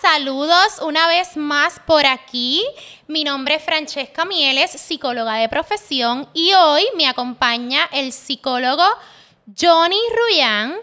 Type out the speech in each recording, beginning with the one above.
saludos una vez más por aquí. Mi nombre es Francesca Mieles, psicóloga de profesión, y hoy me acompaña el psicólogo Johnny Ruyán,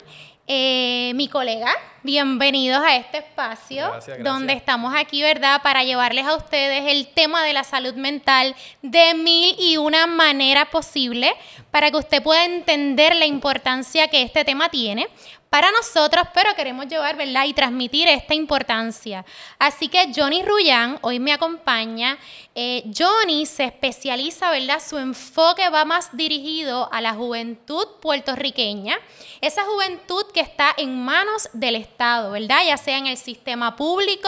eh, mi colega. Bienvenidos a este espacio donde estamos aquí, ¿verdad? Para llevarles a ustedes el tema de la salud mental de mil y una manera posible para que usted pueda entender la importancia que este tema tiene para nosotros, pero queremos llevar, ¿verdad? Y transmitir esta importancia. Así que Johnny Ruyán hoy me acompaña. Eh, Johnny se especializa, ¿verdad? Su enfoque va más dirigido a la juventud puertorriqueña, esa juventud que está en manos del Estado, ¿verdad? Ya sea en el sistema público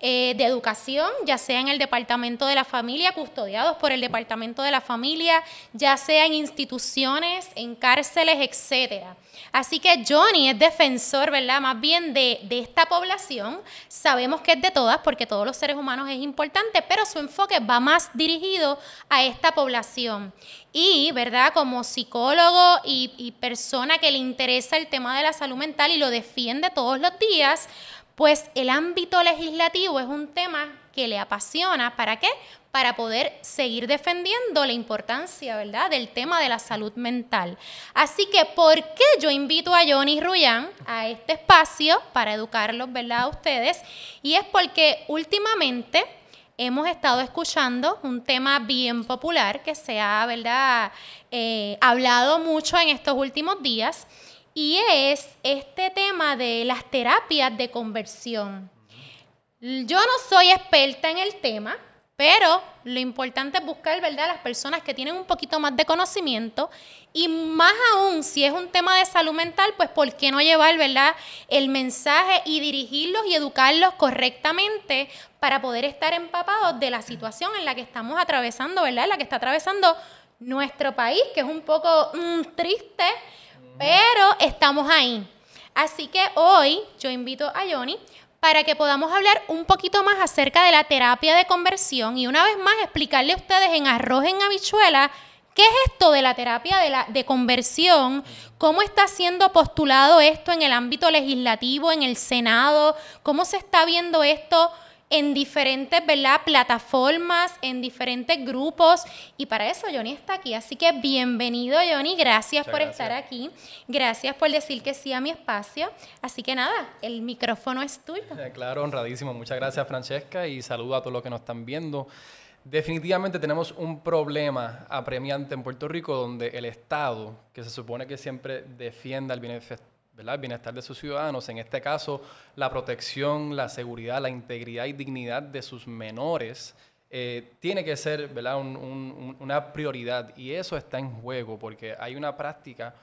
eh, de educación, ya sea en el Departamento de la Familia, custodiados por el Departamento de la Familia, ya sea en instituciones, en cárceles, etcétera. Así que Johnny es defensor, ¿verdad? Más bien de, esta población. Sabemos que es de todas, porque todos los seres humanos es importante, pero su enfoque va más dirigido a esta población. Y, ¿verdad? Como psicólogo y, y persona que le interesa el tema de la salud mental y lo defiende todos los días, pues el ámbito legislativo es un tema que le apasiona. ¿Para qué? Para poder seguir defendiendo la importancia, ¿verdad?, del tema de la salud mental. Así que, ¿por qué yo invito a Johnny Ruyán a este espacio para educarlos, ¿verdad?, a ustedes? Y es porque últimamente hemos estado escuchando un tema bien popular que se ha, ¿verdad?, eh, hablado mucho en estos últimos días, y es este tema de las terapias de conversión. Yo no soy experta en el tema, pero lo importante es buscar, ¿verdad?, las personas que tienen un poquito más de conocimiento y más aún si es un tema de salud mental, pues ¿por qué no llevar, ¿verdad?, el mensaje y dirigirlos y educarlos correctamente para poder estar empapados de la situación en la que estamos atravesando, ¿verdad?, en la que está atravesando nuestro país, que es un poco mm, triste, pero estamos ahí. Así que hoy yo invito a Johnny para que podamos hablar un poquito más acerca de la terapia de conversión y una vez más explicarle a ustedes en arroz en habichuela qué es esto de la terapia de, la, de conversión, cómo está siendo postulado esto en el ámbito legislativo, en el Senado, cómo se está viendo esto en diferentes ¿verdad? plataformas, en diferentes grupos. Y para eso Johnny está aquí. Así que bienvenido Johnny, gracias por estar aquí. Gracias por decir que sí a mi espacio. Así que nada, el micrófono es tuyo. Eh, claro, honradísimo. Muchas gracias Francesca y saludo a todos los que nos están viendo. Definitivamente tenemos un problema apremiante en Puerto Rico donde el Estado, que se supone que siempre defienda el bienestar el bienestar de sus ciudadanos, en este caso la protección, la seguridad, la integridad y dignidad de sus menores, eh, tiene que ser ¿verdad? una prioridad y eso está en juego porque hay una práctica,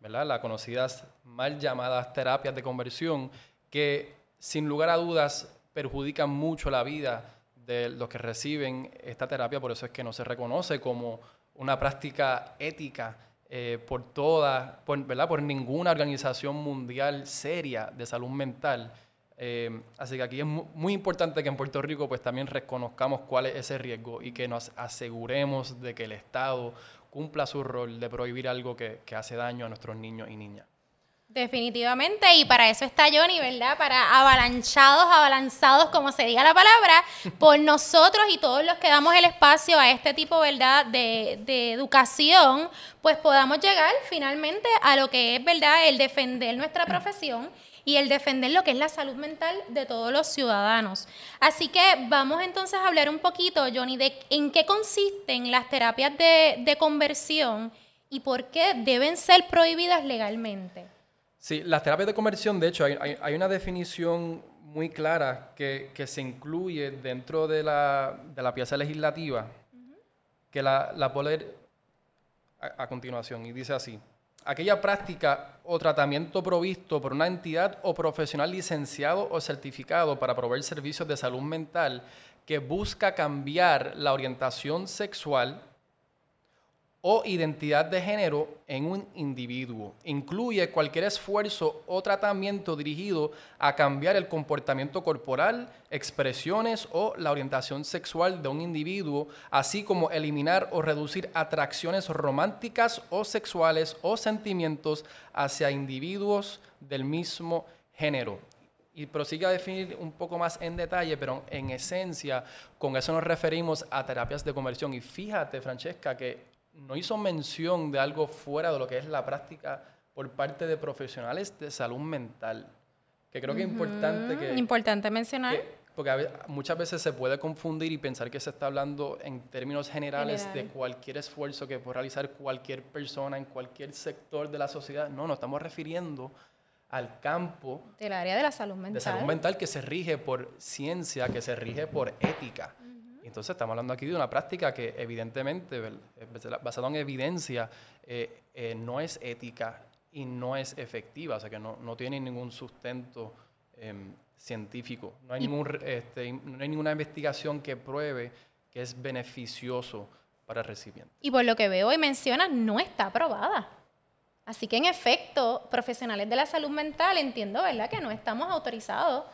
¿verdad? las conocidas mal llamadas terapias de conversión, que sin lugar a dudas perjudican mucho la vida de los que reciben esta terapia, por eso es que no se reconoce como una práctica ética eh, por toda, por, ¿verdad? por ninguna organización mundial seria de salud mental. Eh, así que aquí es muy importante que en Puerto Rico pues también reconozcamos cuál es ese riesgo y que nos aseguremos de que el Estado cumpla su rol de prohibir algo que hace daño a nuestros niños y niñas. Definitivamente, y para eso está Johnny, ¿verdad? Para avalanchados, abalanzados, como se diga la palabra, por nosotros y todos los que damos el espacio a este tipo, ¿verdad?, de, de educación, pues podamos llegar finalmente a lo que es, ¿verdad?, el defender nuestra profesión y el defender lo que es la salud mental de todos los ciudadanos. Así que vamos entonces a hablar un poquito, Johnny, de en qué consisten las terapias de, de conversión y por qué deben ser prohibidas legalmente. Sí, las terapias de conversión, de hecho, hay, una definición muy clara que, se incluye dentro de la, pieza legislativa, que la, la puedo leer a, continuación, y dice así. Aquella práctica o tratamiento provisto por una entidad o profesional licenciado o certificado para proveer servicios de salud mental que busca cambiar la orientación sexual, o identidad de género en un individuo. Incluye cualquier esfuerzo o tratamiento dirigido a cambiar el comportamiento corporal, expresiones o la orientación sexual de un individuo, así como eliminar o reducir atracciones románticas o sexuales o sentimientos hacia individuos del mismo género. y prosigue a definir un poco más en detalle, pero en esencia, con eso nos referimos a terapias de conversión. Y fíjate, Francesca, que no hizo mención de algo fuera de lo que es la práctica por parte de profesionales de salud mental, que creo que es importante que... Importante mencionar. porque muchas veces se puede confundir y pensar que se está hablando en términos generales de cualquier esfuerzo que puede realizar cualquier persona en cualquier sector de la sociedad. No, nos estamos refiriendo al campo del área de la salud mental. De salud mental que se rige por ciencia, que se rige por ética. Entonces estamos hablando aquí de una práctica que evidentemente, basada en evidencia, eh, eh, no es ética y no es efectiva, o sea que no, no tiene ningún sustento em, científico. No hay, ningún, este, no hay ninguna investigación que pruebe que es beneficioso para el recipiente. Y por lo que veo y mencionas, no está aprobada. Así que en efecto, profesionales de la salud mental entiendo, ¿verdad?, que no estamos autorizados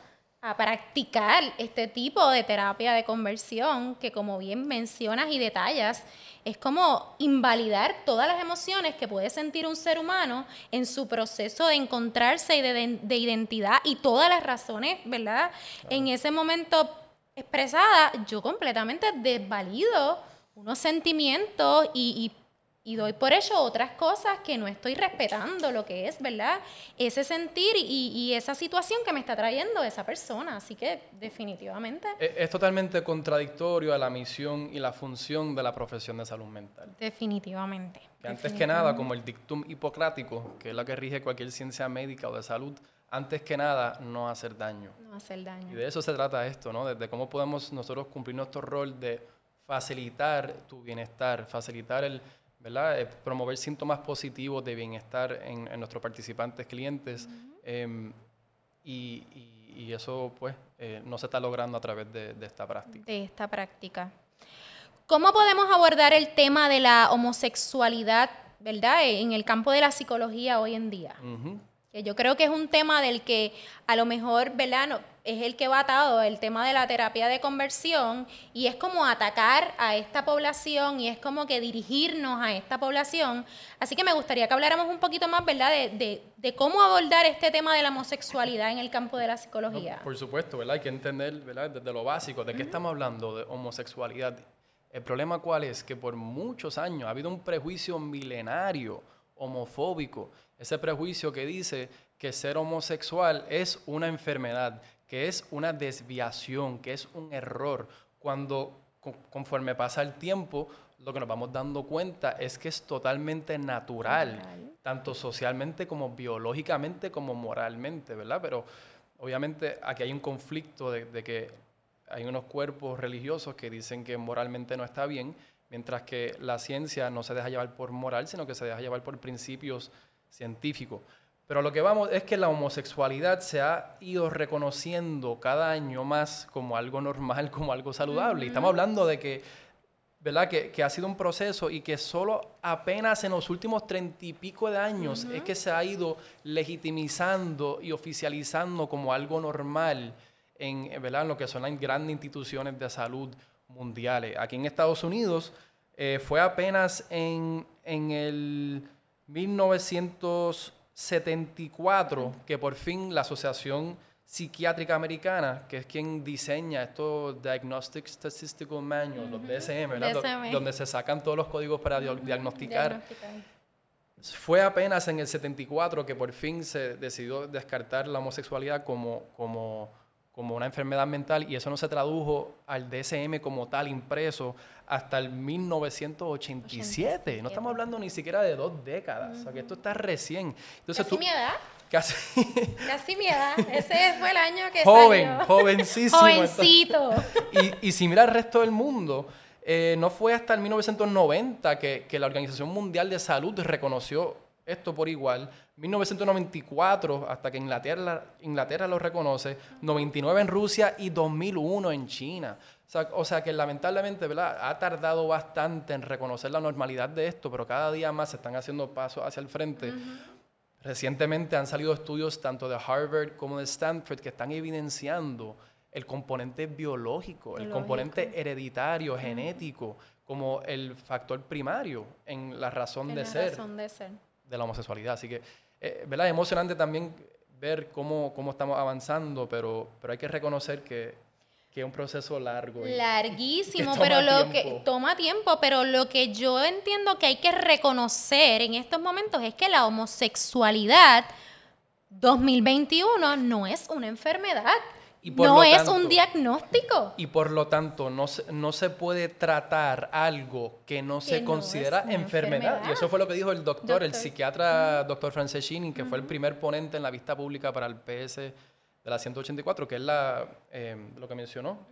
a practicar este tipo de terapia de conversión que como bien mencionas y detallas, es como invalidar todas las emociones que puede sentir un ser humano en su proceso de encontrarse y de, identidad y todas las razones, ¿verdad? En ese momento expresada, yo completamente desvalido unos sentimientos y, y y doy por hecho otras cosas que no estoy respetando lo que es, ¿verdad? Ese sentir y, esa situación que me está trayendo esa persona. Así que definitivamente. Es, totalmente contradictorio a la misión y la función de la profesión de salud mental. Definitivamente. antes que nada, como el dictum hipocrático, que es la que rige cualquier ciencia médica o de salud, antes que nada, no hacer daño. No hacer daño. Y de eso se trata esto, ¿no? De, cómo podemos nosotros cumplir nuestro rol de facilitar tu bienestar, facilitar el ¿verdad? Eh, promover síntomas positivos de bienestar en, nuestros participantes clientes. Em, y, eso, pues, eh, no se está logrando a través de, esta práctica. De esta práctica. ¿Cómo podemos abordar el tema de la homosexualidad, verdad, en el campo de la psicología hoy en día? Que yo creo que es un tema del que a lo mejor, ¿verdad? es el que va atado el tema de la terapia de conversión y es como atacar a esta población y es como que dirigirnos a esta población. Así que me gustaría que habláramos un poquito más, ¿verdad?, de, cómo abordar este tema de la homosexualidad en el campo de la psicología. por supuesto, ¿verdad? Hay que entender, ¿verdad?, desde lo básico, ¿de qué estamos hablando de homosexualidad? El problema cuál es que por muchos años ha habido un prejuicio milenario homofóbico, ese prejuicio que dice que ser homosexual es una enfermedad, que es una desviación, que es un error, cuando conforme pasa el tiempo, lo que nos vamos dando cuenta es que es totalmente natural, tanto socialmente como biológicamente como moralmente, ¿verdad? Pero obviamente aquí hay un conflicto de, de, que hay unos cuerpos religiosos que dicen que moralmente no está bien, mientras que la ciencia no se deja llevar por moral, sino que se deja llevar por principios científicos. Pero lo que vamos es que la homosexualidad se ha ido reconociendo cada año más como algo normal, como algo saludable. Y estamos hablando de que, ¿verdad? Que, ha sido un proceso y que solo apenas en los últimos treinta y pico de años es que se ha ido legitimizando y oficializando como algo normal en, ¿verdad? en lo que son las grandes instituciones de salud mundiales. Aquí en Estados Unidos eh, fue apenas en, en el 1900 74 que por fin la Asociación Psiquiátrica Americana, que es quien diseña estos Diagnostic Statistical Manuals, los DSM, donde se sacan todos los códigos para diagnosticar. Fue apenas en el 74 que por fin se decidió descartar la homosexualidad como, como como una enfermedad mental y eso no se tradujo al DSM como tal impreso hasta el 1987. No estamos hablando ni siquiera de dos décadas, o sea que esto está recién. Entonces, ¿Casi mi edad? Casi. Casi mi edad. Ese fue el año que Joven, salió. jovencísimo. Jovencito. Y, y, si mira el resto del mundo, eh, no fue hasta el 1990 que, que la Organización Mundial de Salud reconoció esto por igual. 1994, hasta que Inglaterra, Inglaterra lo reconoce, 99 en Rusia y 2001 en China. O sea, que lamentablemente ¿verdad? ha tardado bastante en reconocer la normalidad de esto, pero cada día más se están haciendo pasos hacia el frente. Recientemente han salido estudios tanto de Harvard como de Stanford que están evidenciando el componente biológico, el componente hereditario, genético, como el factor primario en la razón, de, ser razón de ser de la homosexualidad. Así que, eh, ¿verdad? Es emocionante también ver cómo, cómo estamos avanzando, pero, pero hay que reconocer que, que es un proceso largo. Larguísimo, pero lo que toma tiempo, pero lo que yo entiendo que hay que reconocer en estos momentos es que la homosexualidad 2021 no es una enfermedad. No es un diagnóstico. Y por lo tanto, no se, no se puede tratar algo que no se considera enfermedad. Y eso fue lo que dijo el doctor, el psiquiatra doctor Franceschini, que fue el primer ponente en la vista pública para el PS de la 184, que es la, em, lo que mencionó.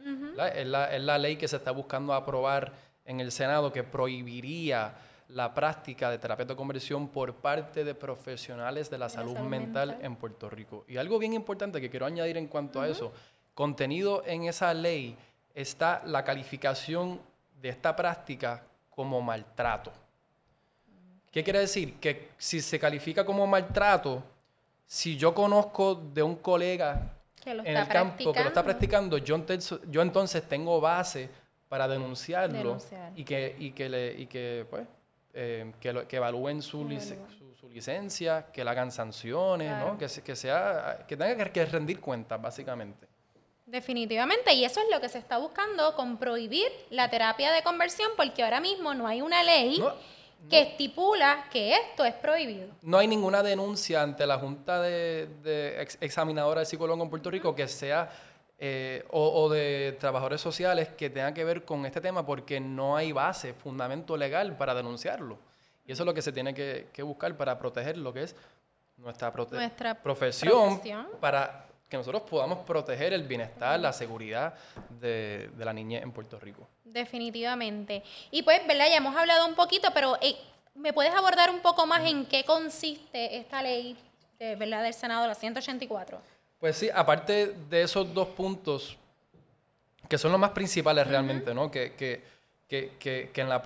es, la, es la ley que se está buscando aprobar en el Senado que prohibiría la práctica de terapia de conversión por parte de profesionales de la, salud, mental, en Puerto Rico. Y algo bien importante que quiero añadir en cuanto a eso, contenido en esa ley está la calificación de esta práctica como maltrato. ¿Qué quiere decir? Que si se califica como maltrato, si yo conozco de un colega en el campo que lo está practicando, yo, yo entonces tengo base para denunciarlo y que, y que, le, y que pues, eh, que, que, evalúen su, su, licencia, que le hagan sanciones, ¿no? que, que, sea, que tenga que rendir cuentas, básicamente. Definitivamente, y eso es lo que se está buscando con prohibir la terapia de conversión, porque ahora mismo no hay una ley que estipula que esto es prohibido. No hay ninguna denuncia ante la Junta de, de Examinadora de Psicólogos en Puerto Rico que sea eh, o, de trabajadores sociales que tengan que ver con este tema porque no hay base, fundamento legal para denunciarlo. Y eso es lo que se tiene que, buscar para proteger lo que es nuestra, nuestra profesión, para que nosotros podamos proteger el bienestar, la seguridad de, la niña en Puerto Rico. Definitivamente. Y pues, ¿verdad? Ya hemos hablado un poquito, pero eh, ¿me puedes abordar un poco más en qué consiste esta ley ¿verdad? del Senado, la 184? Pues sí, aparte de esos dos puntos, que son los más principales realmente, ¿no? Que, que, que, que en, la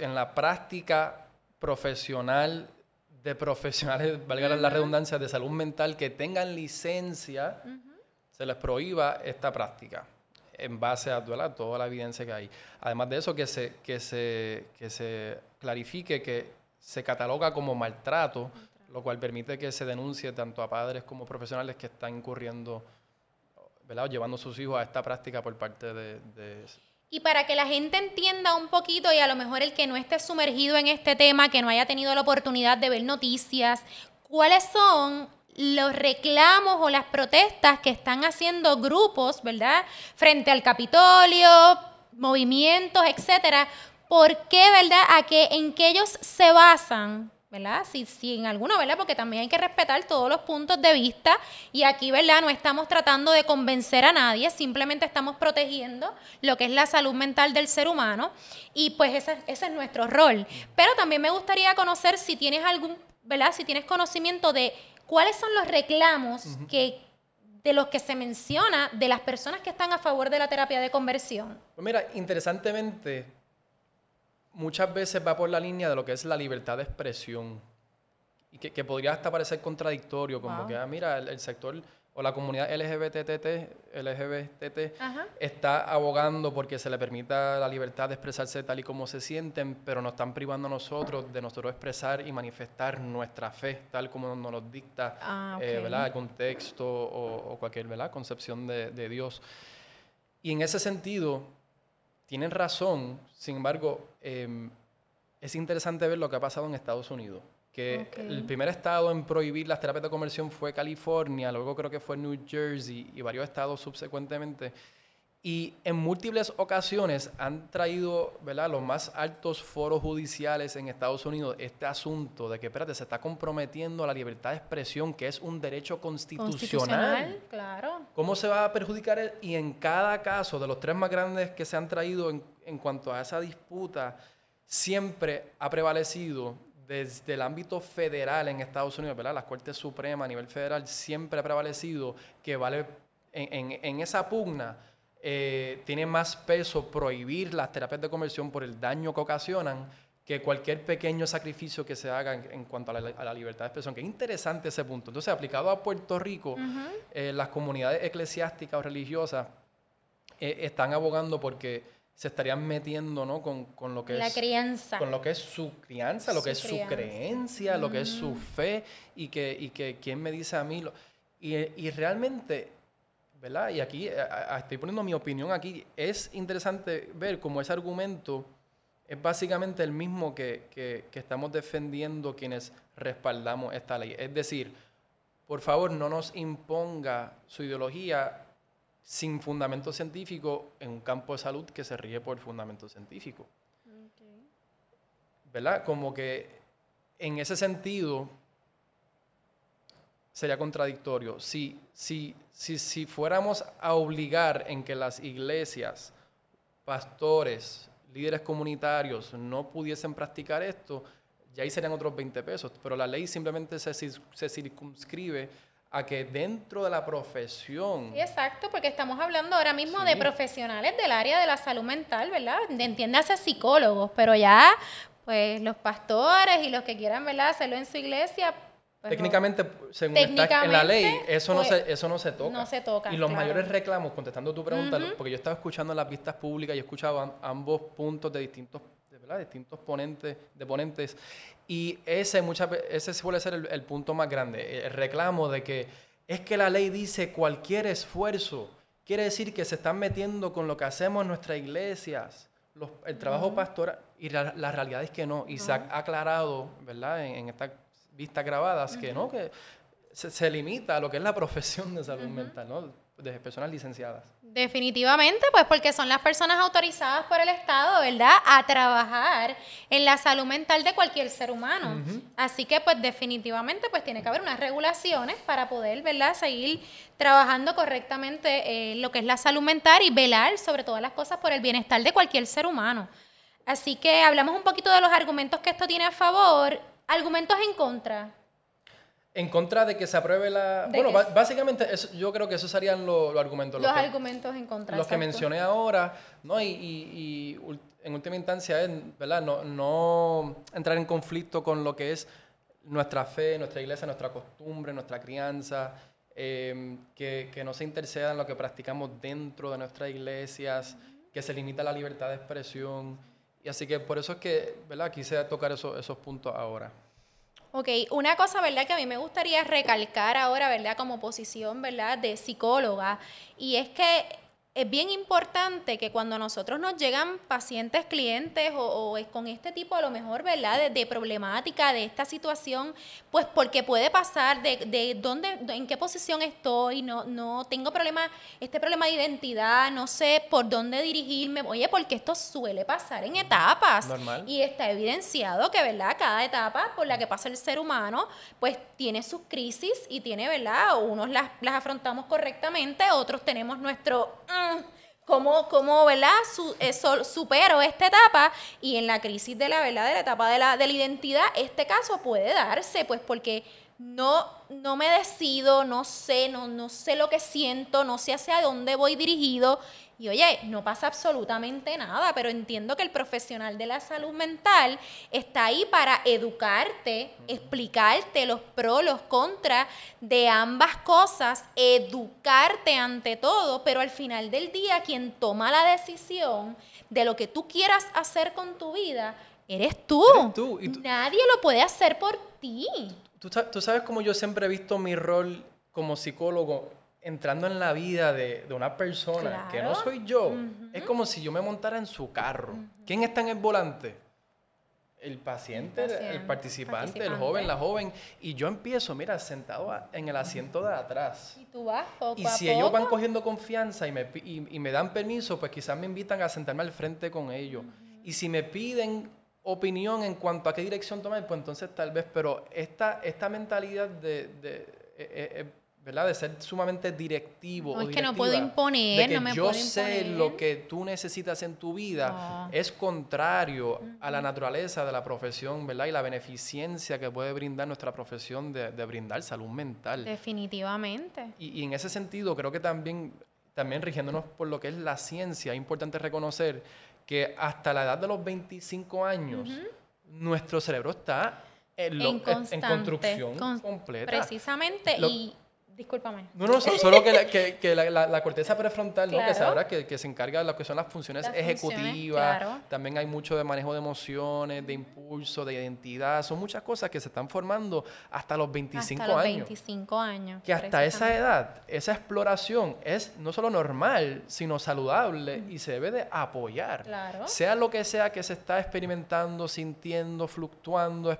en la práctica profesional de profesionales, valga la redundancia, de salud mental que tengan licencia, se les prohíba esta práctica en base a toda la evidencia que hay. Además de eso, que se, que se, que se clarifique que se cataloga como maltrato lo cual permite que se denuncie tanto a padres como profesionales que están incurriendo, ¿verdad? llevando a sus hijos a esta práctica por parte de, Y para que la gente entienda un poquito y a lo mejor el que no esté sumergido en este tema, que no haya tenido la oportunidad de ver noticias, ¿cuáles son los reclamos o las protestas que están haciendo grupos, ¿verdad? Frente al Capitolio, movimientos, etcétera. ¿Por qué, verdad? A que en que ellos se basan ¿verdad? Si, si en alguno, ¿verdad? Porque también hay que respetar todos los puntos de vista y aquí, ¿verdad? No estamos tratando de convencer a nadie, simplemente estamos protegiendo lo que es la salud mental del ser humano y pues ese, ese es nuestro rol. Pero también me gustaría conocer si tienes algún, ¿verdad? Si tienes conocimiento de cuáles son los reclamos que de los que se menciona de las personas que están a favor de la terapia de conversión. Pues mira, interesantemente, muchas veces va por la línea de lo que es la libertad de expresión. Y que, podría hasta parecer contradictorio, como que, ah, mira, el, sector o la comunidad LGBTT, LGBT está abogando porque se le permita la libertad de expresarse tal y como se sienten, pero nos están privando a nosotros de nosotros expresar y manifestar nuestra fe tal como nos lo dicta ah, eh, el contexto o, cualquier ¿verdad? concepción de, de Dios. Y en ese sentido, tienen razón, sin embargo, em, es interesante ver lo que ha pasado en Estados Unidos. Que el primer estado en prohibir las terapias de conversión fue California, luego creo que fue New Jersey y varios estados subsecuentemente. Y en múltiples ocasiones han traído ¿verdad? los más altos foros judiciales en Estados Unidos este asunto de que, espérate, se está comprometiendo la libertad de expresión, que es un derecho constitucional. constitucional claro. ¿Cómo se va a perjudicar? Y en cada caso, de los tres más grandes que se han traído en, en cuanto a esa disputa, siempre ha prevalecido desde el ámbito federal en Estados Unidos, ¿verdad? La Corte Suprema a nivel federal siempre ha prevalecido que vale en, en, en esa pugna eh, tiene más peso prohibir las terapias de conversión por el daño que ocasionan que cualquier pequeño sacrificio que se haga en, cuanto a la, libertad de expresión. Que es interesante ese punto. Entonces, aplicado a Puerto Rico, eh, las comunidades eclesiásticas o religiosas eh, están abogando porque se estarían metiendo ¿no? con, con lo que la es crianza. con lo que es su crianza, lo que es su creencia, lo que es su fe y que, y que quién me dice a mí lo, Y, y realmente, ¿verdad? Y aquí a- a- estoy poniendo mi opinión aquí. Es interesante ver cómo ese argumento es básicamente el mismo que, que- que estamos defendiendo quienes respaldamos esta ley. Es decir, por favor, no nos imponga su ideología sin fundamento científico en un campo de salud que se rige por fundamento científico. ¿Verdad? Como que en ese sentido sería contradictorio. Si, si, si, si fuéramos a obligar en que las iglesias, pastores, líderes comunitarios no pudiesen practicar esto, ya ahí serían otros 20 pesos. Pero la ley simplemente se, se circunscribe a que dentro de la profesión... Sí, exacto, porque estamos hablando ahora mismo de profesionales del área de la salud mental, ¿verdad? Entiéndase psicólogos, pero ya, pues los pastores y los que quieran, ¿verdad? Hacerlo en su iglesia. Técnicamente, según está en la ley, Técnicamente, eso, no, pues, se, eso no se toca. no se toca, Y los claro. mayores reclamos, contestando tu pregunta, porque yo estaba escuchando las vistas públicas y he escuchado am- ambos puntos de distintos, ¿verdad? distintos ponentes, de ponentes, y ese, muchas ese suele ser el, el punto más grande, el reclamo de que es que la ley dice cualquier esfuerzo, quiere decir que se están metiendo con lo que hacemos en nuestras iglesias, los- el trabajo pastoral, y la, la realidad es que no, y se ha aclarado, ¿verdad?, en, en estas vistas grabadas, que no, que se, se limita a lo que es la profesión de salud mental, ¿no?, de personas licenciadas. Definitivamente, pues porque son las personas autorizadas por el Estado, ¿verdad?, a trabajar en la salud mental de cualquier ser humano. Así que, pues definitivamente, pues tiene que haber unas regulaciones para poder, ¿verdad?, seguir trabajando correctamente eh, lo que es la salud mental y velar sobre todas las cosas por el bienestar de cualquier ser humano. Así que hablamos un poquito de los argumentos que esto tiene a favor, argumentos en contra. En contra de que se apruebe la... De Bueno, que básicamente eso- yo creo que esos serían los, los argumentos. Los que- argumentos en contra. los que mencioné ahora, ¿no? Y, y- en última instancia es, ¿verdad? No, no entrar en conflicto con lo que es nuestra fe, nuestra iglesia, nuestra costumbre, nuestra crianza, eh, que, que no se interceda en lo que practicamos dentro de nuestras iglesias, que se limita la libertad de expresión. Y así que por eso es que, ¿verdad? Quise tocar esos, puntos ahora. Ok, una cosa, ¿verdad? Que a mí me gustaría recalcar ahora, ¿verdad? Como posición, ¿verdad? De psicóloga, y es que es bien importante que cuando a nosotros nos llegan pacientes, clientes o, o es con este tipo a lo mejor, ¿verdad? De, de problemática, de esta situación, pues porque puede pasar de, de dónde, de- en qué posición estoy, no, no tengo problema, este problema de identidad, no sé por dónde dirigirme, oye, porque esto suele pasar en etapas. Normal. Y está evidenciado que, ¿verdad? Cada etapa por la que pasa el ser humano, pues tiene sus crisis y tiene, ¿verdad? Unos las, las afrontamos correctamente, otros tenemos nuestro... ¿Cómo, cómo, verdad? Su- eh, sol- supero esta etapa y en la crisis de la verdad, de la etapa de la, de la identidad, este caso puede darse, pues porque no, no me decido, no sé, no, no sé lo que siento, no sé hacia dónde voy dirigido. Y oye, no pasa absolutamente nada, pero entiendo que el profesional de la salud mental está ahí para educarte, explicarte los pros, los contras de ambas cosas, educarte ante todo, pero al final del día quien toma la decisión de lo que tú quieras hacer con tu vida, eres tú. Eres tú, y tú- Nadie lo puede hacer por ti. ¿Tú, tú sabes cómo yo siempre he visto mi rol como psicólogo entrando en la vida de, de una persona que no soy yo? Es como si yo me montara en su carro. ¿Quién está en el volante? El paciente, El participante, el joven, la joven. Y yo empiezo, mira, sentado a- en el asiento de atrás. Y tú vas poco Y a si poco. ellos van cogiendo confianza y me, y, y me dan permiso, pues quizás me invitan a sentarme al frente con ellos. Y si me piden opinión en cuanto a qué dirección tomar, pues entonces tal vez, pero esta, esta mentalidad de, de, eh, eh, eh, ¿verdad? de ser sumamente directivo. No, o es que no puedo imponer, de que no me yo puedo sé imponer. lo que tú necesitas en tu vida, No. es contrario a la naturaleza de la profesión, ¿verdad? Y la beneficencia que puede brindar nuestra profesión de, de brindar salud mental. Definitivamente. Y, y en ese sentido, creo que también, también rigiéndonos por lo que es la ciencia, es importante reconocer que hasta la edad de los 25 años, nuestro cerebro está en, lo- en en construcción con- completa. Precisamente. Lo- y Discúlpame. No, no, so- solo que la, que, que la, la- la corteza prefrontal, ¿no? Que, sabrá que, que se encarga de lo que son las funciones Las funciones, ejecutivas. claro. También hay mucho de manejo de emociones, de impulso, de identidad. Son muchas cosas que se están formando hasta los 25 hasta los años. 25 años. Que hasta esa edad, esa exploración es no solo normal, sino saludable y se debe de apoyar. Claro. Sea lo que sea que se está experimentando, sintiendo, fluctuando,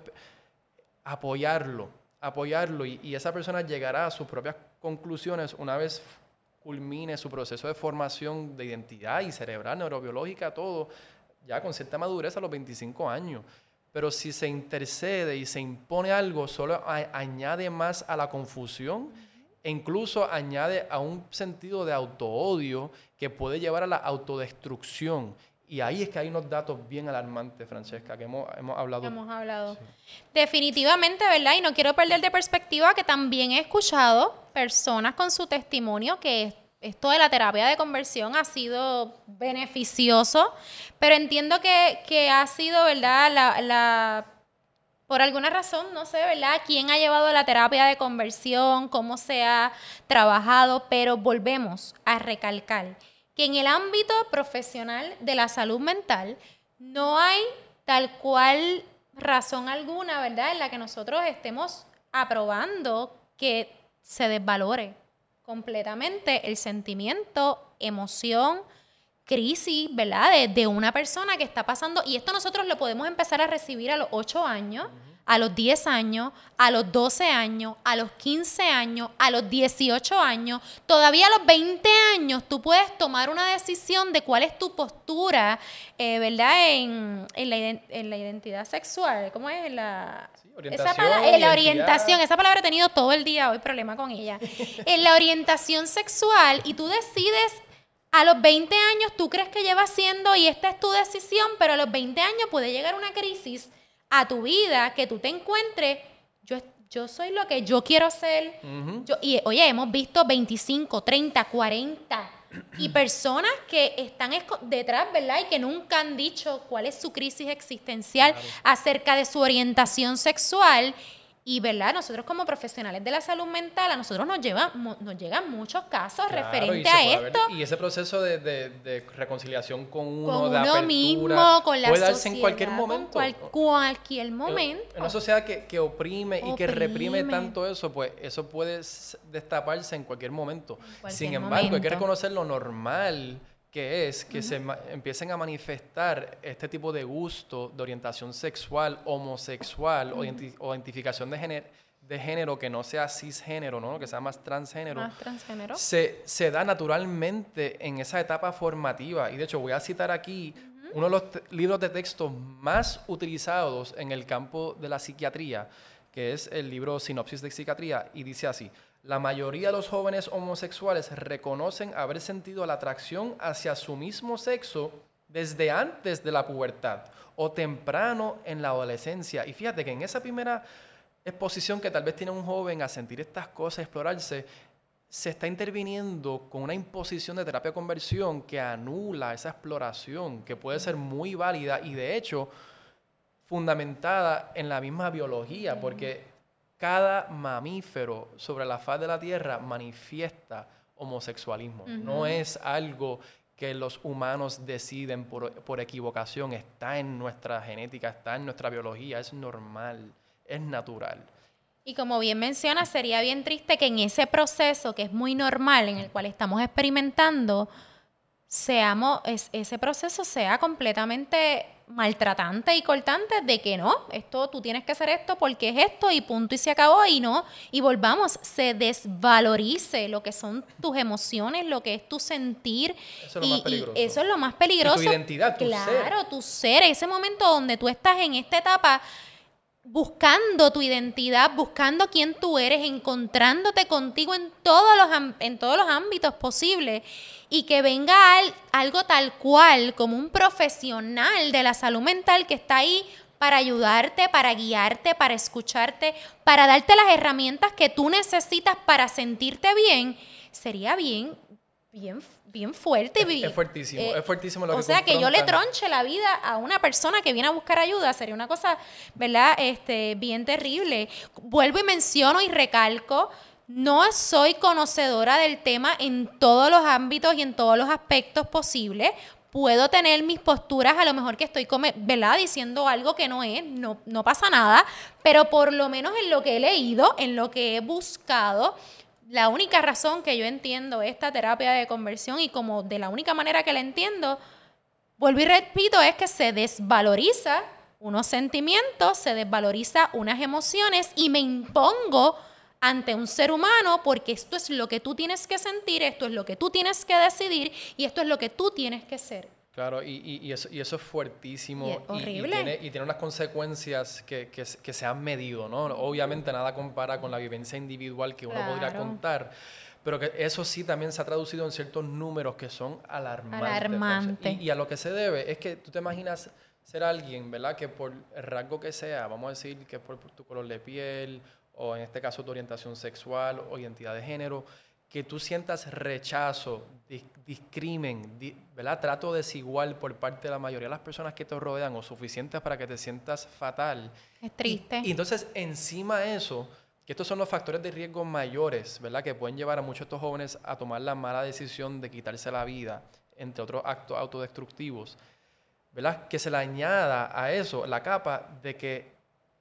apoyarlo, apoyarlo y, esa persona llegará a sus propias conclusiones una vez culmine su proceso de formación de identidad y cerebral, neurobiológica, todo, ya con cierta madurez a los 25 años. Pero si se intercede y se impone algo, solo añade más a la confusión e incluso añade a un sentido de autoodio que puede llevar a la autodestrucción. Y ahí es que hay unos datos bien alarmantes, Francesca, que hemos, hemos hablado. Hemos hablado. Definitivamente, ¿verdad? Y no quiero perder de perspectiva que también he escuchado personas con su testimonio que esto de la terapia de conversión ha sido beneficioso, pero entiendo que, que ha sido, ¿verdad? La, la- por alguna razón, no sé, ¿verdad? ¿Quién ha llevado la terapia de conversión? ¿Cómo se ha trabajado? Pero volvemos a recalcar en el ámbito profesional de la salud mental no hay tal cual razón alguna, ¿verdad?, en la que nosotros estemos aprobando que se desvalore completamente el sentimiento, emoción, crisis, ¿verdad?, de, de una persona que está pasando. Y esto nosotros lo podemos empezar a recibir a los 8 años, a los 10 años, a los 12 años, a los 15 años, a los 18 años. Todavía a los 20 años tú puedes tomar una decisión de cuál es tu postura, eh, ¿verdad?, en, en la, en la identidad sexual. ¿Cómo es? En la... Sí, Esa orientación, palabra, en la orientación, esa palabra he tenido todo el día hoy problema con ella. En la orientación sexual y tú decides a los 20 años, tú crees que llevas siendo y esta es tu decisión, pero a los 20 años puede llegar una crisis a tu vida que tú te encuentres, yo, yo soy lo que yo quiero ser. Yo- y oye, hemos visto 25, 30, 40 y personas que están detrás, ¿verdad? Y que nunca han dicho cuál es su crisis existencial acerca de su orientación sexual. Y, ¿verdad? Nosotros como profesionales de la salud mental, a nosotros nos, llevan, nos llegan muchos casos Claro, se a ver- esto. y ese proceso de, de- de reconciliación con uno, Con de apertura, mismo, con la puede darse sociedad, en cualquier momento. cual- cualquier momento. En una sociedad que, que oprime y que reprime tanto eso, pues eso puede destaparse en cualquier momento. cualquier Sin embargo, hay que momento. reconocer lo normal que es que se empiecen a manifestar este tipo de gusto de orientación sexual, homosexual o identi- o identificación de género, de género que no sea cisgénero, ¿no? que sea más transgénero Más transgénero. se, se da naturalmente en esa etapa formativa. Y de hecho voy a citar aquí uno de los libros de texto más utilizados en el campo de la psiquiatría, que es el libro Sinopsis de Psiquiatría, y dice así, la mayoría de los jóvenes homosexuales reconocen haber sentido la atracción hacia su mismo sexo desde antes de la pubertad o temprano en la adolescencia. Y fíjate que en esa primera exposición que tal vez tiene un joven a sentir estas cosas, explorarse, se está interviniendo con una imposición de terapia de conversión que anula esa exploración, que puede ser muy válida y de hecho fundamentada en la misma biología, porque cada mamífero sobre la faz de la Tierra manifiesta homosexualismo. No es algo que los humanos deciden por, por equivocación, está en nuestra genética, está en nuestra biología, es normal, es natural. Y como bien menciona, sería bien triste que en ese proceso, que es muy normal, en el cual estamos experimentando, seamos, es- ese proceso sea completamente maltratante y cortante de que no, esto tú tienes que hacer esto porque es esto y punto y se acabó y no, y volvamos, se desvalorice lo que son tus emociones, lo que es tu sentir Eso es lo y, más y peligroso. eso es lo más peligroso. identidad, tu ser. claro, tu ser, ese momento donde tú estás en esta etapa buscando tu identidad, buscando quién tú eres, encontrándote contigo en todos los, en todos los ámbitos posibles y que venga al- algo tal cual como un profesional de la salud mental que está ahí para ayudarte, para guiarte, para escucharte, para darte las herramientas que tú necesitas para sentirte bien, sería bien, bien, bien fuerte. Es- es fuertísimo, eh, es fuertísimo lo o que sea, que yo le tronche la vida a una persona que viene a buscar ayuda sería una cosa, ¿verdad? Este, bien terrible. Vuelvo y menciono y recalco no soy conocedora del tema en todos los ámbitos y en todos los aspectos posibles. Puedo tener mis posturas, a lo mejor que estoy, ¿verdad? Diciendo algo que no es, no, no pasa nada, pero por lo menos en lo que he leído, en lo que he buscado, la única razón que yo entiendo esta terapia de conversión y como de la única manera que la entiendo, vuelvo y repito, es que se desvaloriza unos sentimientos, se desvaloriza unas emociones y me impongo ante un ser humano porque esto es lo que tú tienes que sentir, esto es lo que tú tienes que decidir y esto es lo que tú tienes que ser. Claro, y, eso, es fuertísimo. Y horrible. Y, tiene, unas consecuencias que, se han medido, ¿no? Obviamente nada compara con la vivencia individual que uno podría contar, pero que eso sí también se ha traducido en ciertos números que son alarmantes. Alarmante. Y, a lo que se debe es que tú te imaginas ser alguien, ¿verdad? Que por el rasgo que sea, vamos a decir que por, por tu color de piel, o en este caso tu orientación sexual o identidad de género, que tú sientas rechazo, discrimen, ¿verdad? trato desigual por parte de la mayoría de las personas que te rodean o suficientes para que te sientas fatal. Es triste. Y, entonces, encima de eso, que estos son los factores de riesgo mayores, ¿verdad? Que pueden llevar a muchos de estos jóvenes a tomar la mala decisión de quitarse la vida, entre otros actos autodestructivos, ¿verdad? Que se le añada a eso la capa de que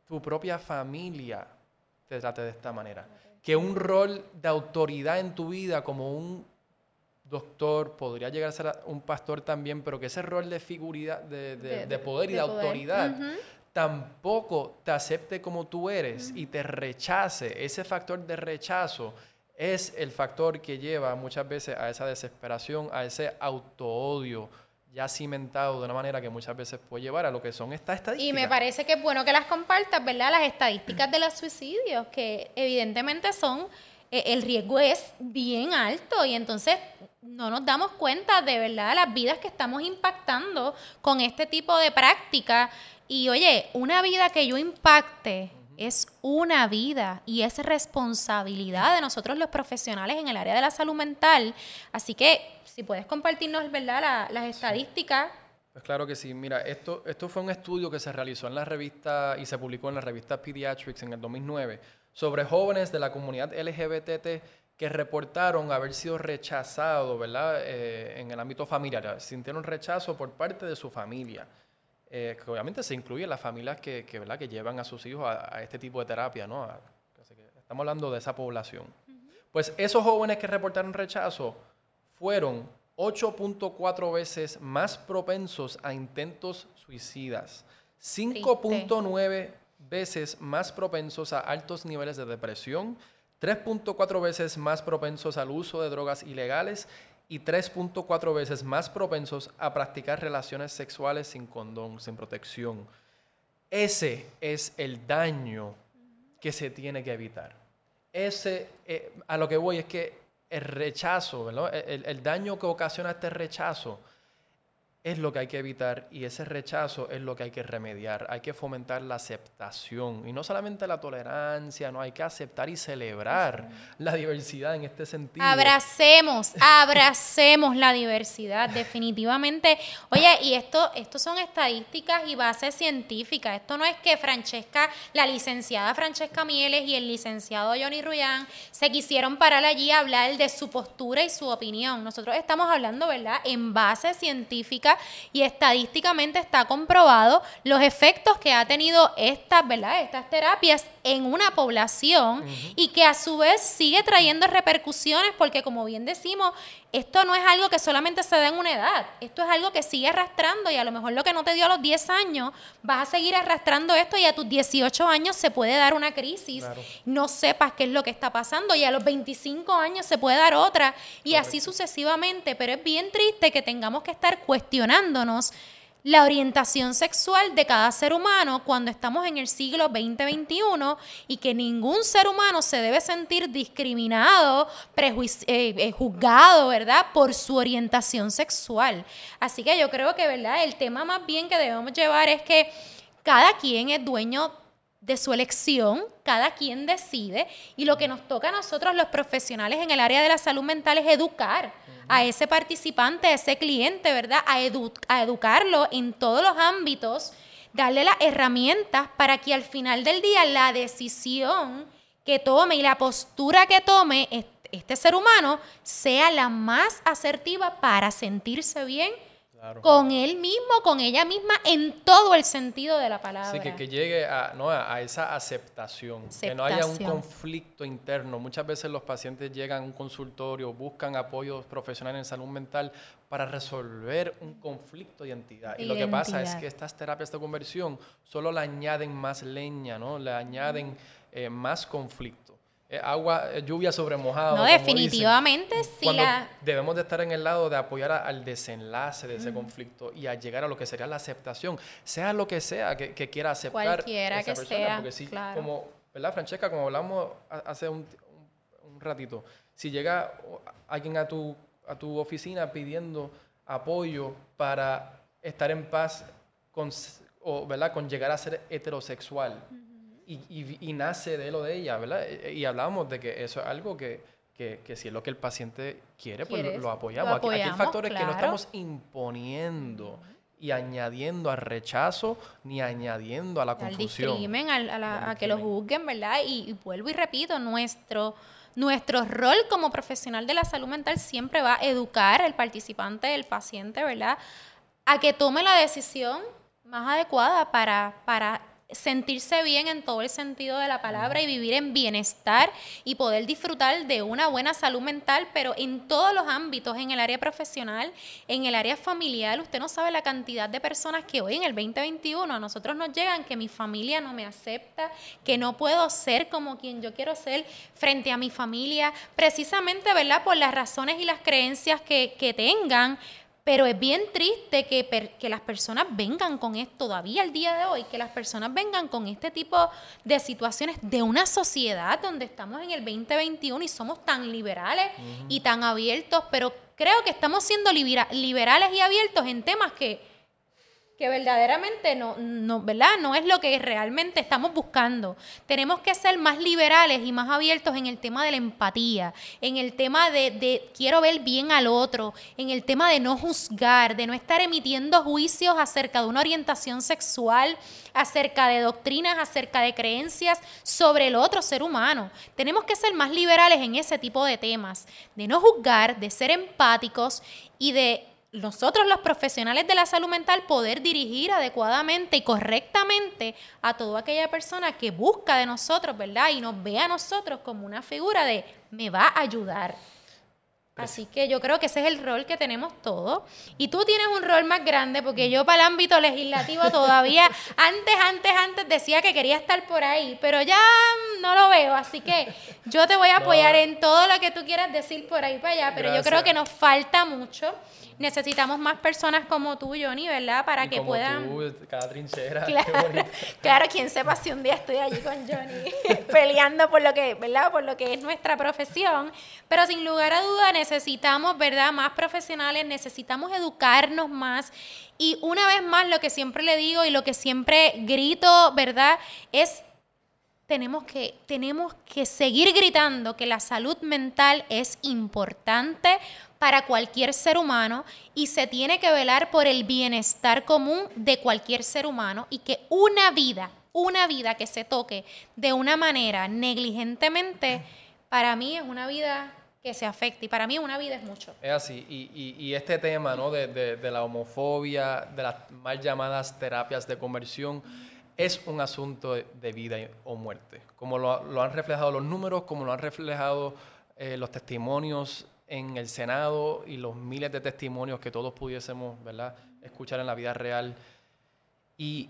tu propia familia te trate de esta manera que un rol de autoridad en tu vida como un doctor, podría llegar a ser un pastor también, pero que ese rol de figuridad, de, poder y de, autoridad tampoco te acepte como tú eres y te rechace. Ese factor de rechazo es el factor que lleva muchas veces a esa desesperación, a ese auto-odio ya cimentado de una manera que muchas veces puede llevar a lo que son estas estadísticas. Y me parece que es bueno que las compartas, ¿verdad? Las estadísticas de los suicidios, que evidentemente son, eh, el riesgo es bien alto y entonces no nos damos cuenta de verdad las vidas que estamos impactando con este tipo de práctica. Y oye, una vida que yo impacte es una vida y es responsabilidad de nosotros los profesionales en el área de la salud mental. Así que si puedes compartirnos, ¿verdad?, las estadísticas. Pues claro que sí. Mira, esto, esto fue un estudio que se realizó en la revista y se publicó en la revista Pediatrics en el 2009 sobre jóvenes de la comunidad LGBT que reportaron haber sido rechazados, ¿verdad?, eh, en el ámbito familiar. Sintieron rechazo por parte de su familia. Eh, que obviamente se incluye las familias que, que, ¿verdad? que llevan a sus hijos a, este tipo de terapia, ¿no? estamos hablando de esa población. Pues esos jóvenes que reportaron rechazo fueron 8.4 veces más propensos a intentos suicidas, 5.9 veces más propensos a altos niveles de depresión, 3.4 veces más propensos al uso de drogas ilegales y 3.4 veces más propensos a practicar relaciones sexuales sin condón, sin protección. Ese es el daño que se tiene que evitar. Ese, eh, a lo que voy es que el rechazo, el, el daño que ocasiona este rechazo es lo que hay que evitar y ese rechazo es lo que hay que remediar. Hay que fomentar la aceptación y no solamente la tolerancia, no hay que aceptar y celebrar la diversidad en este sentido. Abracemos, abracemos la diversidad, definitivamente. Oye, y esto, esto son estadísticas y bases científicas. Esto no es que Francesca, la licenciada Francesca Mieles y el licenciado Johnny Ruyán se quisieron parar allí a hablar de su postura y su opinión. Nosotros estamos hablando, ¿verdad?, en base y estadísticamente está comprobado los efectos que ha tenido estas, ¿verdad? Estas terapias en una población y que a su vez sigue trayendo repercusiones porque como bien decimos, esto no es algo que solamente se da en una edad, esto es algo que sigue arrastrando y a lo mejor lo que no te dio a los 10 años, vas a seguir arrastrando esto y a tus 18 años se puede dar una crisis, no sepas qué es lo que está pasando y a los 25 años se puede dar otra y así sucesivamente, pero es bien triste que tengamos que estar cuestionándonos la orientación sexual de cada ser humano cuando estamos en el siglo 2021 y que ningún ser humano se debe sentir discriminado, eh, eh, juzgado, ¿verdad?, por su orientación sexual. Así que yo creo que, ¿verdad?, el tema más bien que debemos llevar es que cada quien es dueño de su elección, cada quien decide y lo que nos toca a nosotros los profesionales en el área de la salud mental es educar a ese participante, a ese cliente, ¿verdad? A, a educarlo en todos los ámbitos, darle las herramientas para que al final del día la decisión que tome y la postura que tome este ser humano sea la más asertiva para sentirse bien con él mismo, con ella misma, en todo el sentido de la palabra. Sí, que, que llegue a, ¿no? a, esa aceptación, que no haya un conflicto interno. Muchas veces los pacientes llegan a un consultorio, buscan apoyo profesional en salud mental para resolver un conflicto de identidad. Y lo que pasa es que estas terapias de conversión solo le añaden más leña, ¿no? le añaden eh, más conflicto. Eh, agua, eh, lluvia sobre mojado. No, definitivamente sí. Debemos de estar en el lado de apoyar al desenlace de ese conflicto y a llegar a lo que sería la aceptación, sea lo que sea que, quiera aceptar Cualquiera que sea, porque si, como, ¿verdad, Francesca? Como hablamos hace un, ratito, si llega alguien a tu, a tu oficina pidiendo apoyo para estar en paz con, o, ¿verdad? con llegar a ser heterosexual, y, nace de lo de ella, ¿verdad? E, e, y hablábamos de que eso es algo que, si es lo que el paciente quiere, pues lo, apoyamos. Aquí, hay factores que no estamos imponiendo y añadiendo al rechazo ni añadiendo a la confusión. Al discrimen, a, que lo juzguen, ¿verdad? Y, vuelvo y repito, nuestro, nuestro rol como profesional de la salud mental siempre va a educar al participante, el paciente, ¿verdad? A que tome la decisión más adecuada para, para sentirse bien en todo el sentido de la palabra y vivir en bienestar y poder disfrutar de una buena salud mental, pero en todos los ámbitos, en el área profesional, en el área familiar. Usted no sabe la cantidad de personas que hoy en el 2021 a nosotros nos llegan que mi familia no me acepta, que no puedo ser como quien yo quiero ser frente a mi familia, precisamente, ¿verdad? Por las razones y las creencias que, que tengan, pero es bien triste que, que, las personas vengan con esto, todavía el día de hoy, que las personas vengan con este tipo de situaciones de una sociedad donde estamos en el 2021 y somos tan liberales y tan abiertos, pero creo que estamos siendo liberales y abiertos en temas que que verdaderamente no, no, ¿verdad? no es lo que realmente estamos buscando. Tenemos que ser más liberales y más abiertos en el tema de la empatía, en el tema de, de quiero ver bien al otro, en el tema de no juzgar, de no estar emitiendo juicios acerca de una orientación sexual, acerca de doctrinas, acerca de creencias sobre el otro ser humano. Tenemos que ser más liberales en ese tipo de temas, de no juzgar, de ser empáticos y de nosotros los profesionales de la salud mental poder dirigir adecuadamente y correctamente a toda aquella persona que busca de nosotros, ¿verdad? Y nos ve a nosotros como una figura de me va a ayudar. Así que yo creo que ese es el rol que tenemos todos. Y tú tienes un rol más grande porque yo para el ámbito legislativo todavía, antes, antes, antes decía que quería estar por ahí, pero ya no lo veo. Así que yo te voy a apoyar en todo lo que tú quieras decir por ahí para allá, pero yo creo que nos falta mucho necesitamos más personas como tú, Johnny, ¿verdad? Para que puedan. Tú, cada trinchera. Claro, claro, quien sepa si un día estoy allí con Johnny peleando por lo que, ¿verdad? Por lo que es nuestra profesión. Pero sin lugar a duda necesitamos, ¿verdad? Más profesionales, necesitamos educarnos más. Y una vez más, lo que siempre le digo y lo que siempre grito, ¿verdad? Es tenemos que, tenemos que seguir gritando que la salud mental es importante para cualquier ser humano y se tiene que velar por el bienestar común de cualquier ser humano y que una vida, una vida que se toque de una manera negligentemente, para mí es una vida que se afecta y para mí una vida es mucho. Es así, y, este tema ¿no? de, la homofobia, de las mal llamadas terapias de conversión, es un asunto de vida o muerte, como lo, han reflejado los números, como lo han reflejado eh, los testimonios en el Senado y los miles de testimonios que todos pudiésemos ¿verdad? escuchar en la vida real. Y,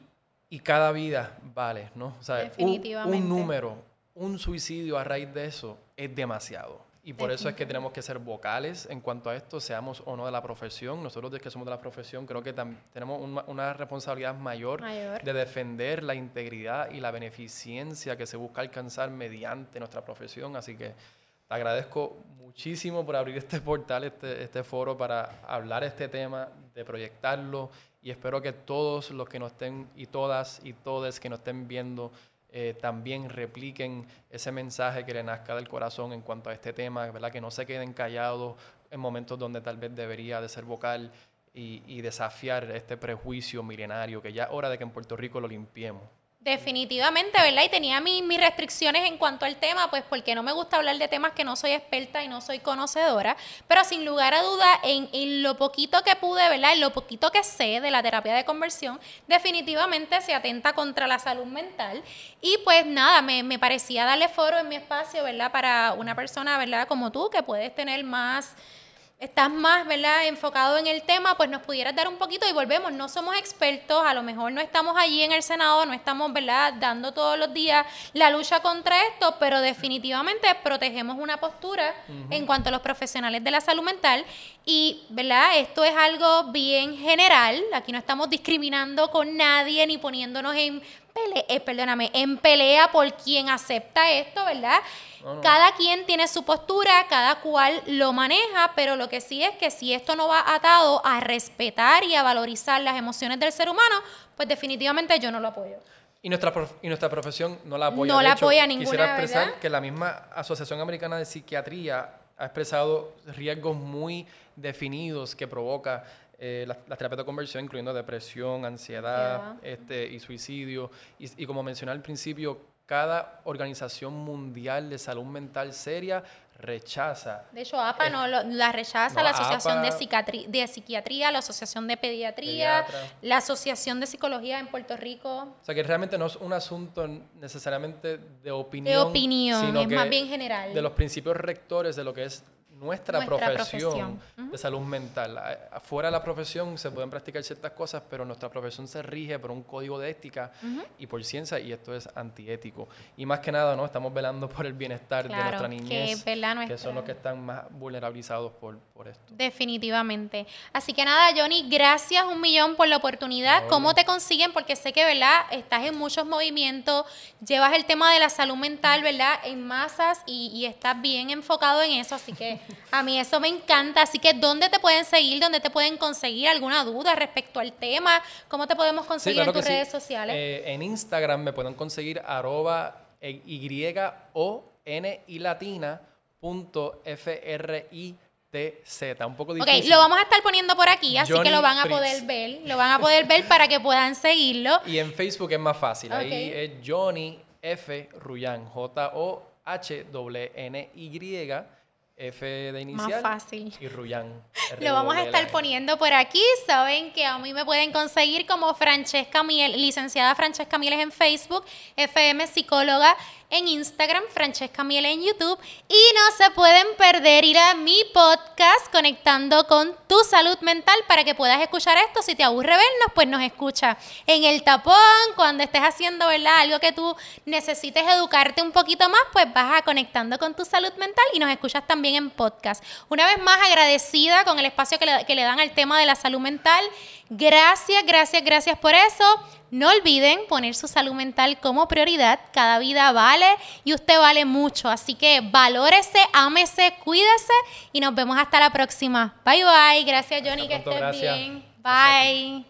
cada vida vale, ¿no? O sea, un, número, un suicidio a raíz de eso es demasiado. Y por eso es que tenemos que ser vocales en cuanto a esto, seamos o no de la profesión. Nosotros que somos de la profesión creo que tenemos una, responsabilidad mayor, mayor, de defender la integridad y la beneficencia que se busca alcanzar mediante nuestra profesión. Así que te agradezco muchísimo por abrir este portal, este, este foro para hablar este tema, de proyectarlo y espero que todos los que nos estén y todas y todos que nos estén viendo eh, también repliquen ese mensaje que le nazca del corazón en cuanto a este tema, ¿verdad? que no se queden callados en momentos donde tal vez debería de ser vocal y, y desafiar este prejuicio milenario que ya es hora de que en Puerto Rico lo limpiemos. Definitivamente, ¿verdad? Y tenía mis, mis restricciones en cuanto al tema, pues porque no me gusta hablar de temas que no soy experta y no soy conocedora, pero sin lugar a duda, en, en lo poquito que pude, ¿verdad? En lo poquito que sé de la terapia de conversión, definitivamente se atenta contra la salud mental. Y pues nada, me, me parecía darle foro en mi espacio, ¿verdad? Para una persona, ¿verdad? Como tú, que puedes tener más estás más, ¿verdad?, enfocado en el tema, pues nos pudieras dar un poquito y volvemos. No somos expertos, a lo mejor no estamos allí en el Senado, no estamos, ¿verdad?, dando todos los días la lucha contra esto, pero definitivamente protegemos una postura en cuanto a los profesionales de la salud mental y, ¿verdad?, esto es algo bien general. Aquí no estamos discriminando con nadie ni poniéndonos en pelea, eh, perdóname, en pelea por quien acepta esto, ¿verdad? Cada quien tiene su postura, cada cual lo maneja, pero lo que sí es que si esto no va atado a respetar y a valorizar las emociones del ser humano, pues definitivamente yo no lo apoyo. Y nuestra, y nuestra profesión no la apoya. No la apoya ninguna, Quisiera expresar que la misma Asociación Americana de Psiquiatría ha expresado riesgos muy definidos que provoca eh, las, terapias de conversión, incluyendo depresión, ansiedad este, y suicidio. Y, y como mencioné al principio, cada organización mundial de salud mental seria rechaza. De hecho, APA no la rechaza, la Asociación de, de, Psiquiatría, la Asociación de Pediatría, la Asociación de Psicología en Puerto Rico. O sea, que realmente no es un asunto necesariamente de opinión. De opinión, sino es más bien general. De los principios rectores de lo que es nuestra, profesión, de salud mental. Afuera de la profesión se pueden practicar ciertas cosas, pero nuestra profesión se rige por un código de ética y por ciencia, y esto es antiético. Y más que nada, ¿no? Estamos velando por el bienestar de nuestra niñez, que, son los que están más vulnerabilizados por, por, esto. Definitivamente. Así que nada, Johnny, gracias un millón por la oportunidad. ¿Cómo te consiguen? Porque sé que, ¿verdad? Estás en muchos movimientos, llevas el tema de la salud mental, ¿verdad? En masas y, y estás bien enfocado en eso, así que a mí eso me encanta. Así que, ¿dónde te pueden seguir? ¿Dónde te pueden conseguir alguna duda respecto al tema? ¿Cómo te podemos conseguir en tus redes sociales? Eh, en Instagram me pueden conseguir arroba y o n y latina punto f r i t z un poco difícil. Ok, lo vamos a estar poniendo por aquí, así que lo van a poder ver, lo van a poder ver para que puedan seguirlo. Y en Facebook es más fácil, ahí es Johnny F. Ruyan, J-O-H-N-Y F de inicial. Más fácil. Y Ruyán. Lo vamos a estar poniendo por aquí. Saben que a mí me pueden conseguir como Francesca Miel, licenciada Francesca Mieles en Facebook, FM Psicóloga en Instagram, Francesca Miel en YouTube. Y no se pueden perder ir a mi podcast conectando con tu salud mental para que puedas escuchar esto. Si te aburre vernos, pues nos escucha en el tapón, cuando estés haciendo ¿verdad? algo que tú necesites educarte un poquito más, pues vas a conectando con tu salud mental y nos escuchas también en podcast. Una vez más agradecida con el espacio que le, que le dan al tema de la salud mental. Gracias, gracias, gracias por eso. No olviden poner su salud mental como prioridad. Cada vida vale y usted vale mucho. Así que valórese, ámese, cuídese y nos vemos hasta la próxima. Bye bye. Gracias Johnny, que estés bien. Bye.